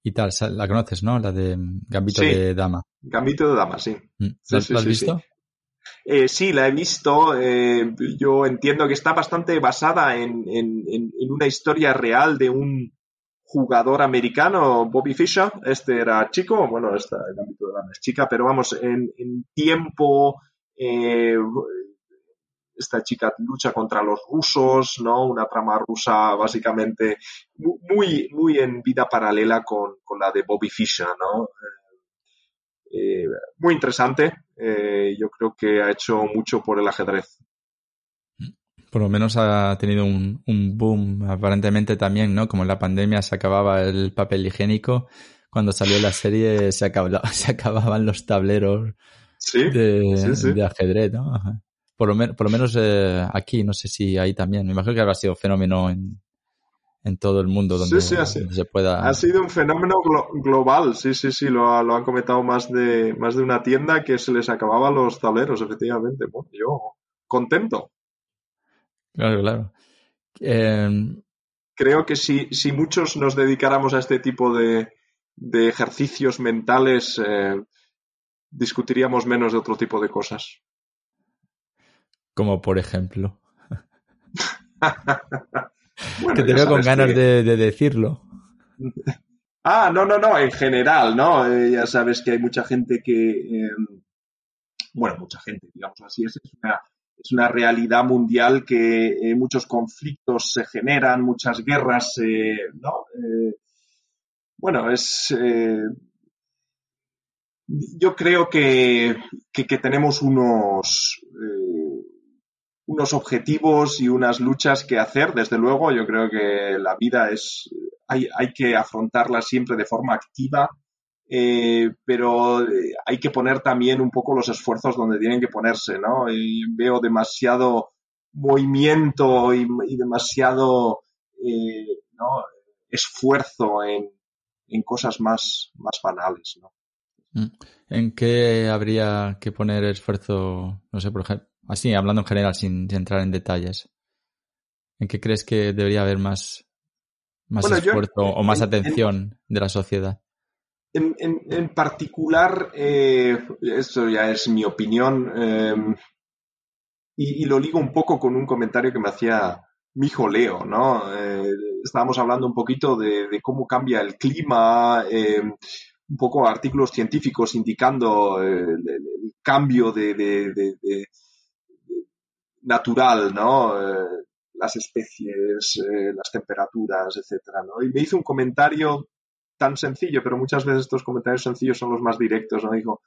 y tal. La conoces, ¿no? La de Gambito de Dama. Gambito de Dama, sí. Mm. ¿La, has visto? Eh, sí, la he visto. Eh, yo entiendo que está bastante basada en, una historia real de un jugador americano, Bobby Fischer. Este era chico, bueno, este, el ámbito de la es chica, pero vamos, en, tiempo. Eh, esta chica lucha contra los rusos, ¿no? Una trama rusa básicamente muy, muy en vida paralela con, con la de Bobby Fischer, ¿no? Eh, muy interesante. Eh, yo creo que ha hecho mucho por el ajedrez. Por lo menos ha tenido un, boom, aparentemente también, ¿no? Como en la pandemia se acababa el papel higiénico, cuando salió la serie se, se acababan los tableros de, ajedrez, ¿no? Por lo, por lo menos eh, aquí, no sé si ahí también. Me imagino que habrá sido fenómeno en, en todo el mundo donde, se pueda. Ha sido un fenómeno global, sí, sí, sí, lo, ha, lo, han comentado más de, más de una tienda que se les acababan los tableros, efectivamente. Bueno, yo contento. Claro, claro. Em, Creo que si, si muchos nos dedicáramos a este tipo de, de ejercicios mentales, eh, discutiríamos menos de otro tipo de cosas. Como por ejemplo. que te veo con ganas de, decirlo. Ah, no, no, no, en general, ¿no? Eh, ya sabes que hay mucha gente que, em, bueno, mucha gente, digamos así, es, una, es una realidad mundial que eh, muchos conflictos se generan, muchas guerras, eh, ¿no? bueno, es... yo creo que, que tenemos unos unos objetivos y unas luchas que hacer, desde luego. Yo creo que la vida es, hay, hay que afrontarla siempre de forma activa, eh, pero eh, hay que poner también un poco los esfuerzos donde tienen que ponerse, ¿no? Y veo demasiado movimiento y, demasiado eh, esfuerzo en, en, cosas más, más banales, ¿no? Mm. ¿En qué habría que poner esfuerzo, no sé, por ejemplo, Así, hablando en general, sin, entrar en detalles. ¿En qué crees que debería haber más, más esfuerzo o más atención de la sociedad? En, particular, eh, esto ya es mi opinión, em, y, lo ligo un poco con un comentario que me hacía mi hijo Leo, ¿no? Eh, estábamos hablando un poquito de, cómo cambia el clima, em, un poco artículos científicos indicando eh, el, cambio de, natural, ¿no? Eh, las especies, eh, las temperaturas, etcétera. Y me hizo un comentario tan sencillo, pero muchas veces estos comentarios sencillos son los más directos, ¿no? Dijo,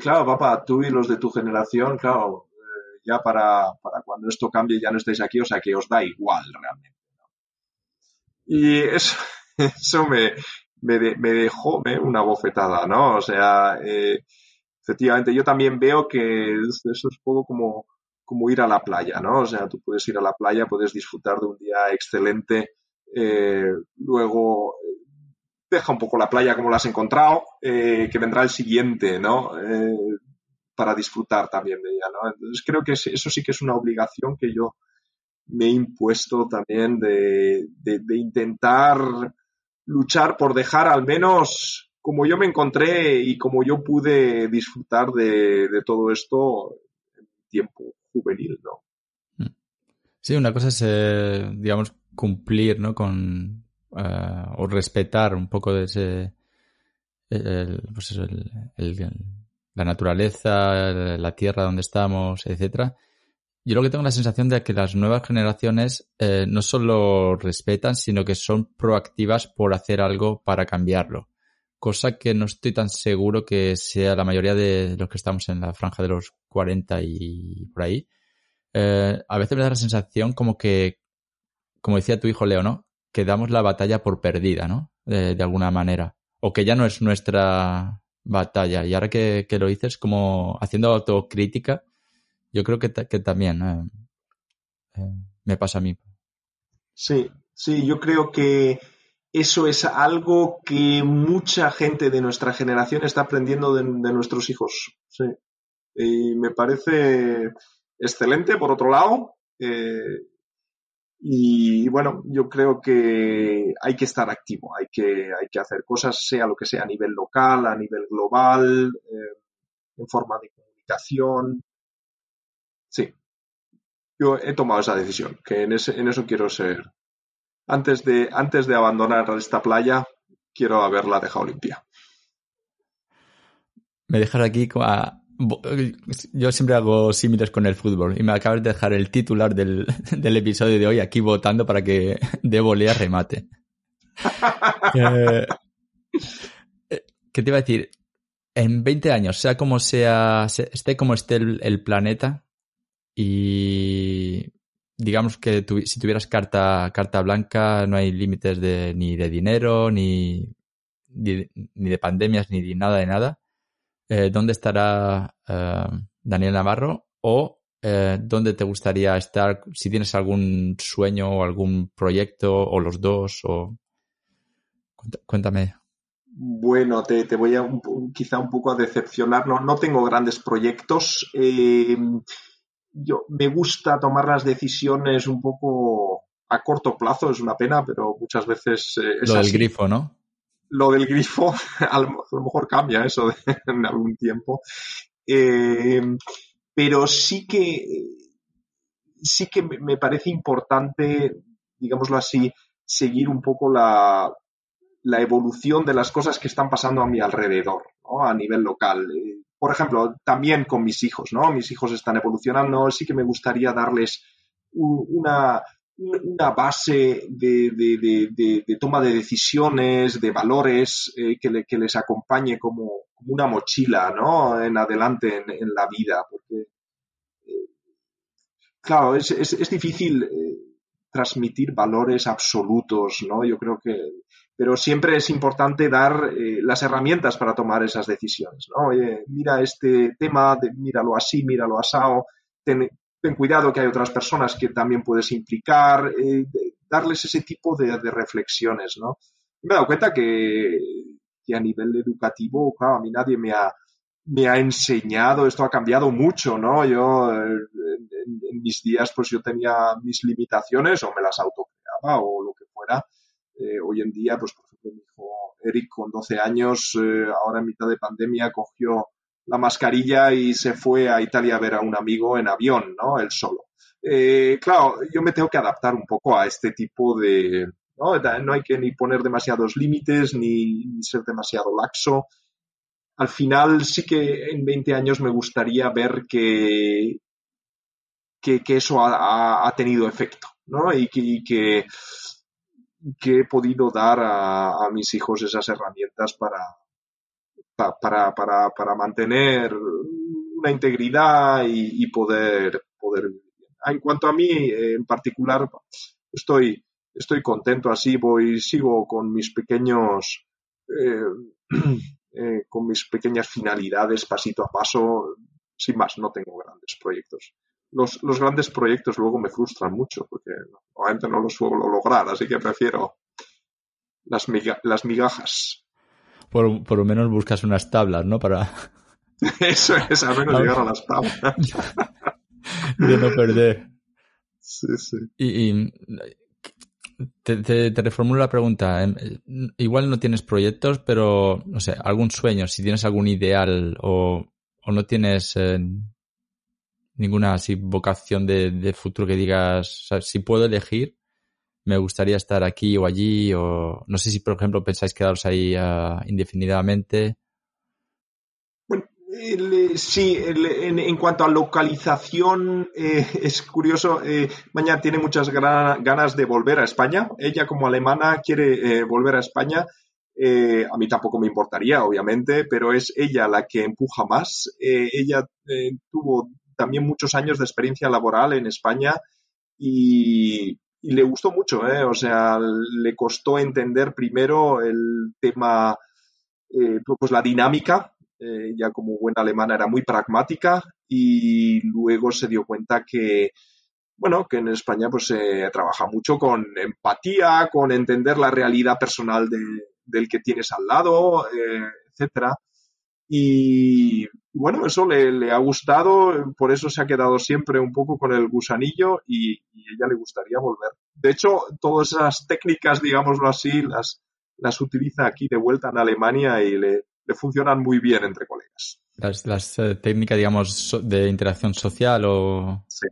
claro, papá, tú y los de tu generación, claro, ya para, cuando esto cambie ya no estáis aquí, o sea que os da igual realmente. Y eso me, me, me dejó una bofetada, ¿no? O sea, efectivamente, yo también veo que eso es un poco como como ir a la playa, ¿no? O sea, tú puedes ir a la playa, puedes disfrutar de un día excelente, eh, luego eh, deja un poco la playa como la has encontrado, eh, que vendrá el siguiente, ¿no? para disfrutar también de ella, ¿no? Entonces creo que eso sí que es una obligación que yo me he impuesto también de, intentar luchar por dejar al menos como yo me encontré y como yo pude disfrutar de, todo esto en tiempo juvenil, ¿no? Sí, una cosa es, eh, digamos, cumplir, ¿no? Con, eh, o respetar un poco de ese, pues la naturaleza, la tierra donde estamos, etcétera. Yo lo que tengo la sensación de que las nuevas generaciones eh, no solo respetan, sino que son proactivas por hacer algo para cambiarlo. cosa que no estoy tan seguro que sea la mayoría de los que estamos en la franja de los 40 y por ahí. Eh, a veces me da la sensación como que, como decía tu hijo Leo, ¿no? Que damos la batalla por perdida, ¿no? De, alguna manera. O que ya no es nuestra batalla. Y ahora que, lo dices, como haciendo autocrítica, yo creo que, que también eh, eh, me pasa a mí. Sí, sí, yo creo que eso es algo que mucha gente de nuestra generación está aprendiendo de, nuestros hijos. Sí. Y me parece excelente, por otro lado. Eh, y bueno, yo creo que hay que estar activo, hay que, hay que hacer cosas, sea lo que sea, a nivel local, a nivel global, en forma de comunicación. Sí, yo he tomado esa decisión, que en, ese, en eso quiero ser, antes de, antes de abandonar esta playa, quiero haberla dejado limpia. Me dejas aquí yo siempre hago símiles con el fútbol y me acabas de dejar el titular del, episodio de hoy aquí votando para que de volea remate. Eh, eh, ¿Qué te iba a decir? En 20 años, sea como sea, esté como esté el planeta y digamos que si tuvieras carta, carta blanca, no hay límites de, ni de dinero, ni, ni, de pandemias, ni de nada de nada. Eh, ¿Dónde estará eh, Daniel Navarro? ¿O eh, dónde te gustaría estar? Si tienes algún sueño o algún proyecto, o los dos, o... Cuéntame. Bueno, te, voy a quizá un poco a decepcionar. No, no tengo grandes proyectos yo me gusta tomar las decisiones un poco a corto plazo, es una pena, pero muchas veces eh, Lo del grifo, ¿no? Lo del grifo, a lo, mejor cambia eso en algún tiempo. Eh, pero sí que sí que me parece importante, digámoslo así, seguir un poco la, la evolución de las cosas que están pasando a mi alrededor, ¿no? a nivel local. Eh, por ejemplo, también con mis hijos, ¿no? Mis hijos están evolucionando, sí que me gustaría darles una, una base de, toma de decisiones, de valores eh, que, les acompañe como, una mochila, ¿no? En adelante en, la vida, eh, claro, es, es, difícil eh, transmitir valores absolutos, ¿no? Yo creo que pero siempre es importante dar eh, las herramientas para tomar esas decisiones. ¿no? Mira este tema, míralo así, míralo asado, ten, cuidado que hay otras personas que también puedes implicar, eh, darles ese tipo de, reflexiones. ¿no? Me he dado cuenta que, a nivel educativo, claro, a mí nadie me ha, enseñado, esto ha cambiado mucho, ¿no? Yo en, en, mis días pues yo tenía mis limitaciones o me las autocreaba o lo que fuera eh, hoy en día, pues por ejemplo, mi hijo Eric con 12 años, eh, ahora en mitad de pandemia, cogió la mascarilla y se fue a Italia a ver a un amigo en avión, ¿no? Él solo. Eh, claro, yo me tengo que adaptar un poco a este tipo de... No, no hay que ni poner demasiados límites ni, ser demasiado laxo. Al final sí que en 20 años me gustaría ver que, que, eso ha, tenido efecto, ¿no? Y y que que he podido dar a, mis hijos esas herramientas para, para, para, para mantener una integridad y, poder, poder En cuanto a mí, en particular, estoy, estoy contento así, voy, sigo con mis pequeños, eh, eh, con mis pequeñas finalidades pasito a paso, sin más, no tengo grandes proyectos. Los, los, grandes proyectos luego me frustran mucho porque normalmente no los suelo lograr, así que prefiero las, las migajas. Por, por, lo menos buscas unas tablas, ¿no? Para... Eso es, al menos llegar a las tablas. de no perder. Sí, sí. Y, te, te, reformulo la pregunta. Em, igual no tienes proyectos, pero, no sé, algún sueño, si tienes algún ideal o, o no tienes eh, ninguna así vocación de, futuro que digas, si puedo elegir, me gustaría estar aquí o allí, o no sé si, por ejemplo, pensáis quedaros ahí ah, indefinidamente. Bueno, sí, en, cuanto a localización, eh, es curioso, eh, Mañana tiene muchas ganas de volver a España. Ella, como alemana, quiere eh, volver a España. Eh, a mí tampoco me importaría, obviamente, pero es ella la que empuja más. Eh, ella eh, tuvo también muchos años de experiencia laboral en España y, le gustó mucho, o sea, le costó entender primero el tema, pues la dinámica. ya como buena alemana era muy pragmática y luego se dio cuenta que, bueno, que en España pues se trabaja mucho con empatía, con entender la realidad personal de, del que tienes al lado, eh, etcétera. Y bueno, eso le, ha gustado, por eso se ha quedado siempre un poco con el gusanillo y, ella le gustaría volver. De hecho, todas esas técnicas, digámoslo así, las, las utiliza aquí de vuelta en Alemania y le, funcionan muy bien entre colegas. Las, eh, técnicas, digamos, de interacción social o... Sí.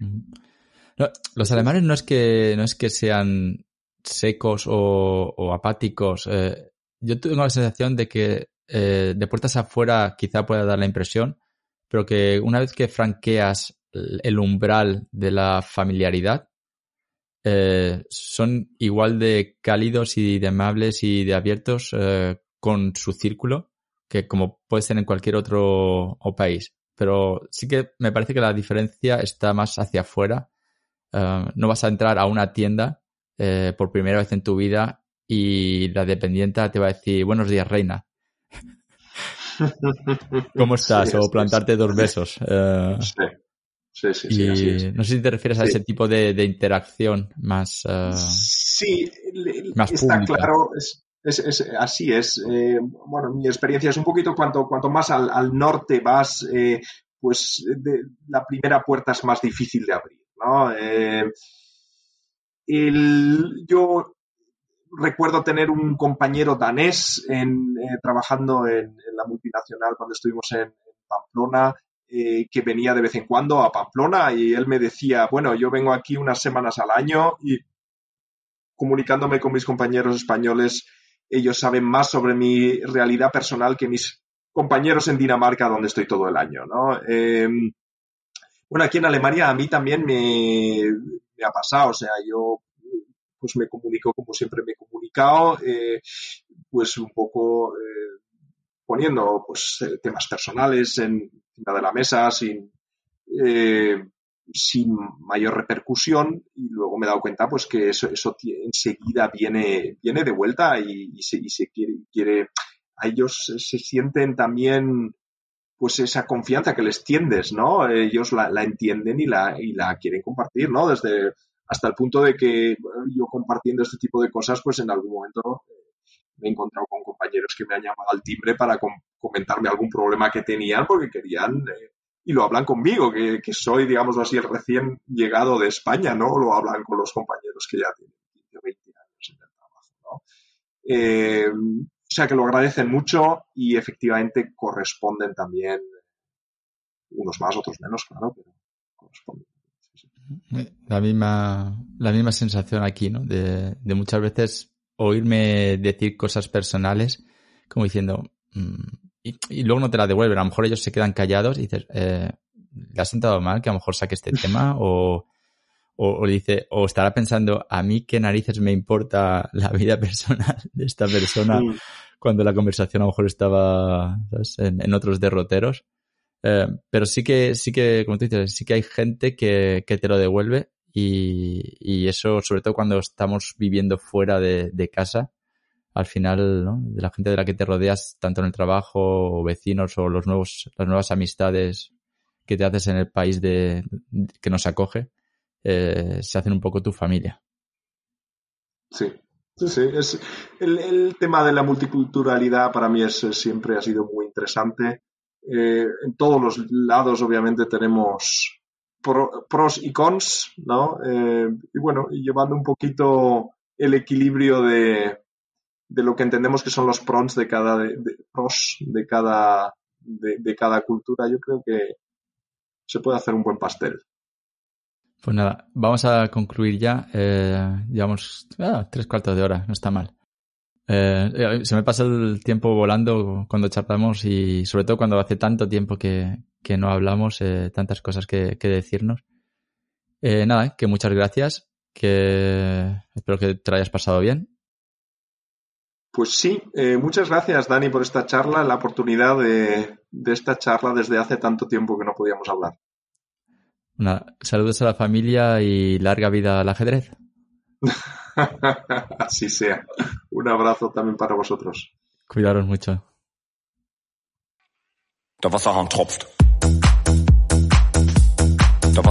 los alemanes no es que, no es que sean secos o, apáticos. Eh, yo tengo la sensación de que eh, de puertas afuera quizá pueda dar la impresión, pero que una vez que franqueas el umbral de la familiaridad, eh, son igual de cálidos y de amables y de abiertos eh, con su círculo que como puede ser en cualquier otro país. Pero sí que me parece que la diferencia está más hacia afuera. no vas a entrar a una tienda por primera vez en tu vida y la dependienta te va a decir, buenos días, reina. ¿Cómo estás? o plantarte dos besos. Eh, sí. Sí, sí, No sé si te refieres a ese tipo de, interacción más. Uh, sí, más está claro. Es, así es. Eh, bueno, mi experiencia es un poquito cuanto, cuanto más al, norte vas, pues la primera puerta es más difícil de abrir. ¿no? El, yo recuerdo tener un compañero danés en, eh, trabajando en, la multinacional cuando estuvimos en, Pamplona, eh, que venía de vez en cuando a Pamplona y él me decía, bueno, yo vengo aquí unas semanas al año y comunicándome con mis compañeros españoles, ellos saben más sobre mi realidad personal que mis compañeros en Dinamarca, donde estoy todo el año. Em, bueno, aquí en Alemania a mí también me, me ha pasado, o sea, yo pues me comunico como siempre me he comunicado, eh, pues un poco eh, poniendo pues eh, temas personales en, encima de la mesa sin, sin mayor repercusión y luego me he dado cuenta pues que eso, eso enseguida viene, viene de vuelta y, se, quiere, quiere, a ellos se sienten también pues esa confianza que les tiendes, ¿no? Ellos la, la entienden y la, y la quieren compartir, ¿no? Desde hasta el punto de que yo compartiendo este tipo de cosas, pues en algún momento eh, me he encontrado con compañeros que me han llamado al timbre para comentarme algún problema que tenían porque querían, eh, y lo hablan conmigo, que, soy, digamos así, el recién llegado de España, ¿no? Lo hablan con los compañeros que ya tienen 15 o 20 años en el trabajo, ¿no? Eh, o sea que lo agradecen mucho y efectivamente corresponden también, unos más, otros menos, claro, pero corresponden. La misma, la misma sensación aquí, ¿no? De, muchas veces oírme decir cosas personales como diciendo, mm", y, luego no te la devuelven. A lo mejor ellos se quedan callados y dices, eh, ¿le has sentado mal que a lo mejor saque este tema? O, o, dice, o estará pensando, a mí qué narices me importa la vida personal de esta persona cuando la conversación a lo mejor estaba En, otros derroteros. Eh, pero sí que, sí que, como tú dices, sí que hay gente que, que te lo devuelve y, y, eso, sobre todo cuando estamos viviendo fuera de, de casa, al final, ¿no? De la gente de la que te rodeas, tanto en el trabajo, o vecinos, o los nuevos, las nuevas amistades que te haces en el país de, que nos acoge, eh, se hacen un poco tu familia. Sí, sí, sí. Es, el, el tema de la multiculturalidad para mí es, siempre ha sido muy interesante. Eh, en todos los lados, obviamente, tenemos pros y cons, ¿no? Eh, y bueno, llevando un poquito el equilibrio de, de, lo que entendemos que son los pros de cada, de, pros de cada, de, cada cultura, yo creo que se puede hacer un buen pastel. Pues nada, vamos a concluir ya. Eh, llevamos ah, tres cuartos de hora, no está mal. Eh, eh, se me pasa el tiempo volando cuando charlamos y sobre todo cuando hace tanto tiempo que, no hablamos, eh, tantas cosas que, decirnos. nada, que muchas gracias, que espero que te hayas pasado bien. Pues sí, muchas gracias Dani por esta charla, la oportunidad de, esta charla desde hace tanto tiempo que no podíamos hablar. saludos a la familia y larga vida al ajedrez. Así sea. Un abrazo también para vosotros. Cuidaros mucho. Der Wasserhahn tropft. Der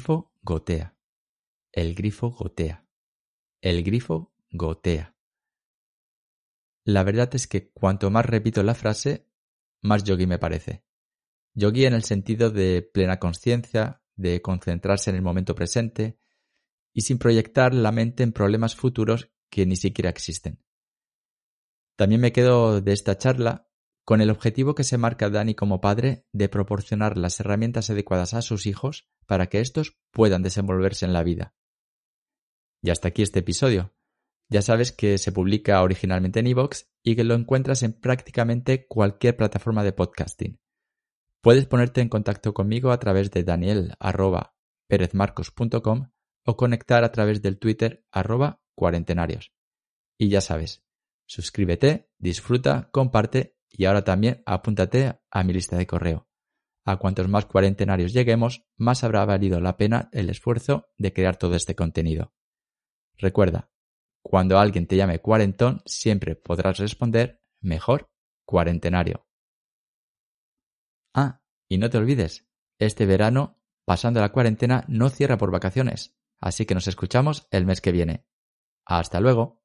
grifo gotea. El grifo gotea. El grifo gotea. La verdad es que cuanto más repito la frase, más yogi me parece. Yogi en el sentido de plena conciencia, de concentrarse en el momento presente y sin proyectar la mente en problemas futuros que ni siquiera existen. También me quedo de esta charla con el objetivo que se marca Dani como padre de proporcionar las herramientas adecuadas a sus hijos para que éstos puedan desenvolverse en la vida. Y hasta aquí este episodio. Ya sabes que se publica originalmente en iVoox y que lo encuentras en prácticamente cualquier plataforma de podcasting. Puedes ponerte en contacto conmigo a través de daniel.perezmarcos.com o conectar a través del Twitter arroba cuarentenarios. Y ya sabes, suscríbete, disfruta, comparte y ahora también apúntate a mi lista de correo. A cuantos más cuarentenarios lleguemos, más habrá valido la pena el esfuerzo de crear todo este contenido. Recuerda, cuando alguien te llame cuarentón, siempre podrás responder mejor cuarentenario. Ah, y no te olvides, este verano, pasando la cuarentena, no cierra por vacaciones, así que nos escuchamos el mes que viene. Hasta luego.